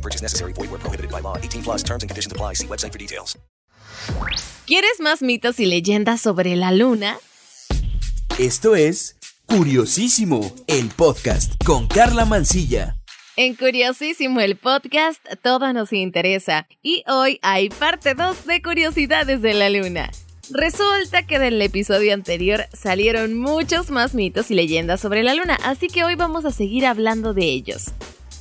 No purchase necessary. Void where prohibited by law. 18 plus terms and conditions apply. See website for details. ¿Quieres más mitos y leyendas sobre la luna? Esto es Curiosísimo, el podcast con Carla Mancilla. En Curiosísimo el podcast, todo nos interesa. Y hoy hay parte 2 de Curiosidades de la Luna. Resulta que del episodio anterior salieron muchos más mitos y leyendas sobre la Luna, así que hoy vamos a seguir hablando de ellos.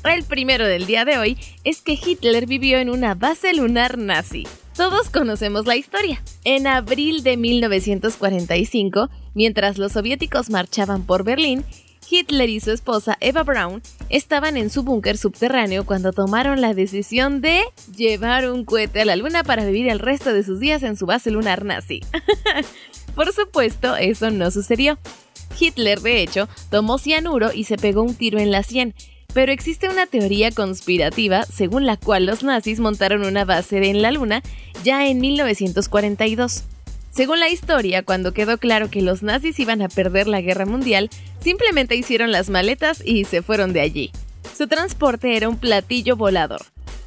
El primero del día de hoy es que Hitler vivió en una base lunar nazi. Todos conocemos la historia. En abril de 1945, mientras los soviéticos marchaban por Berlín, Hitler y su esposa Eva Braun estaban en su búnker subterráneo cuando tomaron la decisión de llevar un cohete a la luna para vivir el resto de sus días en su base lunar nazi. por supuesto, eso no sucedió. Hitler, de hecho, tomó cianuro y se pegó un tiro en la sien, pero existe una teoría conspirativa según la cual los nazis montaron una base en la Luna ya en 1942. Según la historia, cuando quedó claro que los nazis iban a perder la guerra mundial, simplemente hicieron las maletas y se fueron de allí. Su transporte era un platillo volador,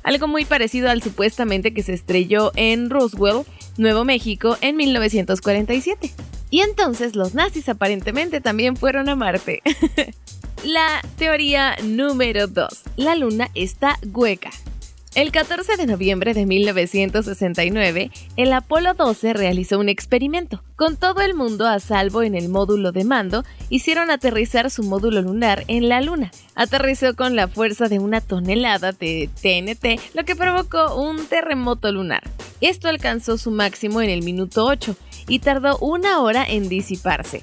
algo muy parecido al supuestamente que se estrelló en Roswell, Nuevo México, en 1947. Y entonces los nazis aparentemente también fueron a Marte. La teoría número 2. La luna está hueca. El 14 de noviembre de 1969, el Apolo 12 realizó un experimento. Con todo el mundo a salvo en el módulo de mando, hicieron aterrizar su módulo lunar en la Luna. Aterrizó con la fuerza de una tonelada de TNT, lo que provocó un terremoto lunar. Esto alcanzó su máximo en el minuto 8 y tardó una hora en disiparse.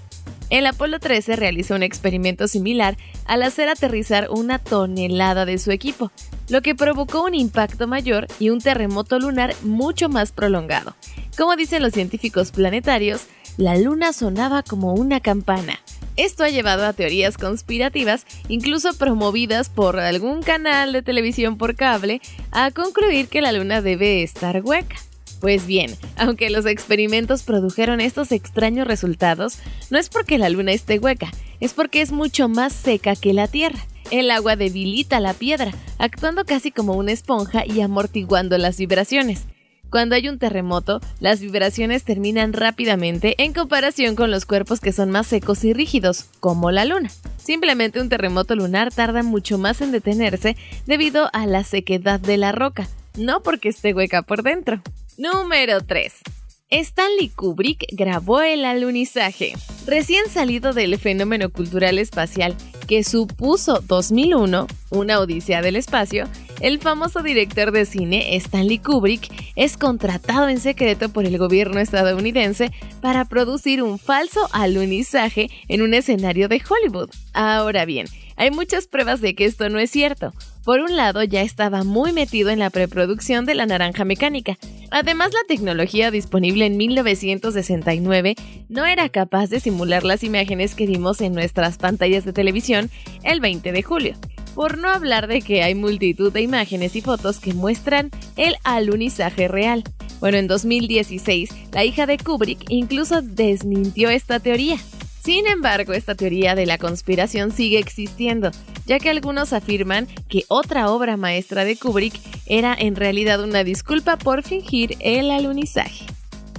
El Apolo 13 realizó un experimento similar al hacer aterrizar una tonelada de su equipo, lo que provocó un impacto mayor y un terremoto lunar mucho más prolongado. Como dicen los científicos planetarios, la luna sonaba como una campana. Esto ha llevado a teorías conspirativas, incluso promovidas por algún canal de televisión por cable, a concluir que la luna debe estar hueca. Pues bien, aunque los experimentos produjeron estos extraños resultados, no es porque la luna esté hueca, es porque es mucho más seca que la Tierra. El agua debilita la piedra, actuando casi como una esponja y amortiguando las vibraciones. Cuando hay un terremoto, las vibraciones terminan rápidamente en comparación con los cuerpos que son más secos y rígidos, como la luna. Simplemente un terremoto lunar tarda mucho más en detenerse debido a la sequedad de la roca, no porque esté hueca por dentro. Número 3. Stanley Kubrick grabó el alunizaje. Recién salido del fenómeno cultural espacial que supuso 2001, una odisea del espacio, el famoso director de cine Stanley Kubrick es contratado en secreto por el gobierno estadounidense para producir un falso alunizaje en un escenario de Hollywood. Ahora bien, hay muchas pruebas de que esto no es cierto. Por un lado, ya estaba muy metido en la preproducción de la naranja mecánica. Además, la tecnología disponible en 1969 no era capaz de simular las imágenes que vimos en nuestras pantallas de televisión el 20 de julio. Por no hablar de que hay multitud de imágenes y fotos que muestran el alunizaje real. Bueno, en 2016, la hija de Kubrick incluso desmintió esta teoría. Sin embargo, esta teoría de la conspiración sigue existiendo, ya que algunos afirman que otra obra maestra de Kubrick era en realidad una disculpa por fingir el alunizaje.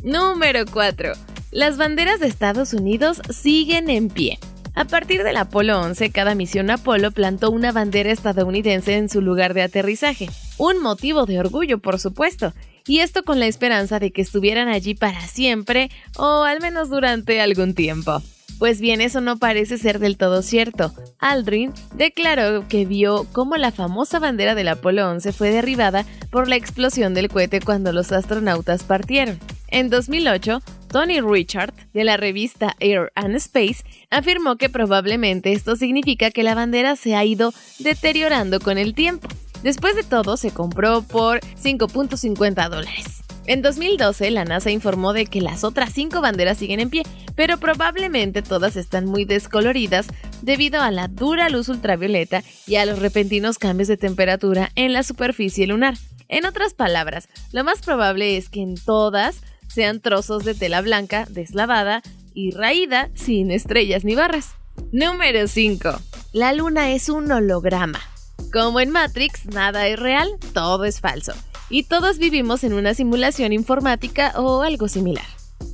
Número 4. Las banderas de Estados Unidos siguen en pie. A partir del Apolo 11, cada misión Apolo plantó una bandera estadounidense en su lugar de aterrizaje. Un motivo de orgullo, por supuesto, y esto con la esperanza de que estuvieran allí para siempre o al menos durante algún tiempo. Pues bien, eso no parece ser del todo cierto. Aldrin declaró que vio cómo la famosa bandera del Apolo 11 fue derribada por la explosión del cohete cuando los astronautas partieron. En 2008, Tony Richard, de la revista Air and Space, afirmó que probablemente esto significa que la bandera se ha ido deteriorando con el tiempo. Después de todo, se compró por 5.50 dólares. En 2012, la NASA informó de que las otras cinco banderas siguen en pie, pero probablemente todas están muy descoloridas debido a la dura luz ultravioleta y a los repentinos cambios de temperatura en la superficie lunar. En otras palabras, lo más probable es que en todas sean trozos de tela blanca deslavada y raída sin estrellas ni barras. Número 5. La luna es un holograma. Como en Matrix, nada es real, todo es falso. Y todos vivimos en una simulación informática o algo similar.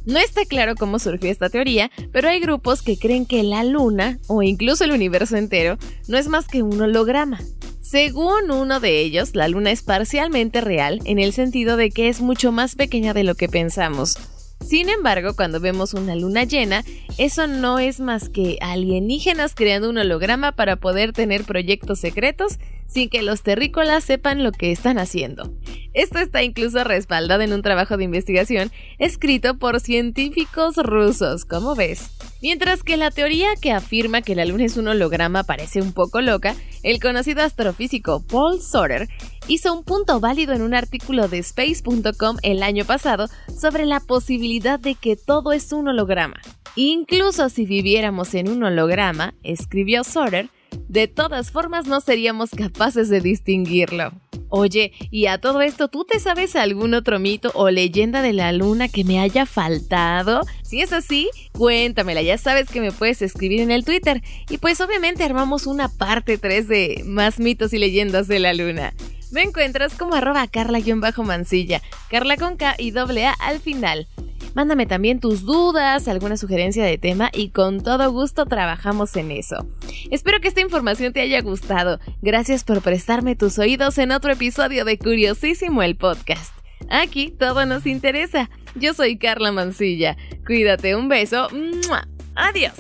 No está claro cómo surgió esta teoría, pero hay grupos que creen que la luna, o incluso el universo entero, no es más que un holograma. Según uno de ellos, la luna es parcialmente real en el sentido de que es mucho más pequeña de lo que pensamos. Sin embargo, cuando vemos una luna llena, eso no es más que alienígenas creando un holograma para poder tener proyectos secretos sin que los terrícolas sepan lo que están haciendo. Esto está incluso respaldado en un trabajo de investigación escrito por científicos rusos, como ves. Mientras que la teoría que afirma que la luna es un holograma parece un poco loca, el conocido astrofísico Paul Soter hizo un punto válido en un artículo de space.com el año pasado sobre la posibilidad de que todo es un holograma. Incluso si viviéramos en un holograma, escribió Soter, de todas formas no seríamos capaces de distinguirlo. Oye, y a todo esto, ¿tú te sabes algún otro mito o leyenda de la luna que me haya faltado? Si es así, cuéntamela, ya sabes que me puedes escribir en el Twitter. Y pues obviamente armamos una parte 3 de más mitos y leyendas de la luna. Me encuentras como arroba carla-mancilla, carla con K y doble A al final. Mándame también tus dudas, alguna sugerencia de tema y con todo gusto trabajamos en eso. Espero que esta información te haya gustado. Gracias por prestarme tus oídos en otro episodio de Curiosísimo el podcast. Aquí todo nos interesa. Yo soy Carla Mancilla. Cuídate, un beso. Adiós.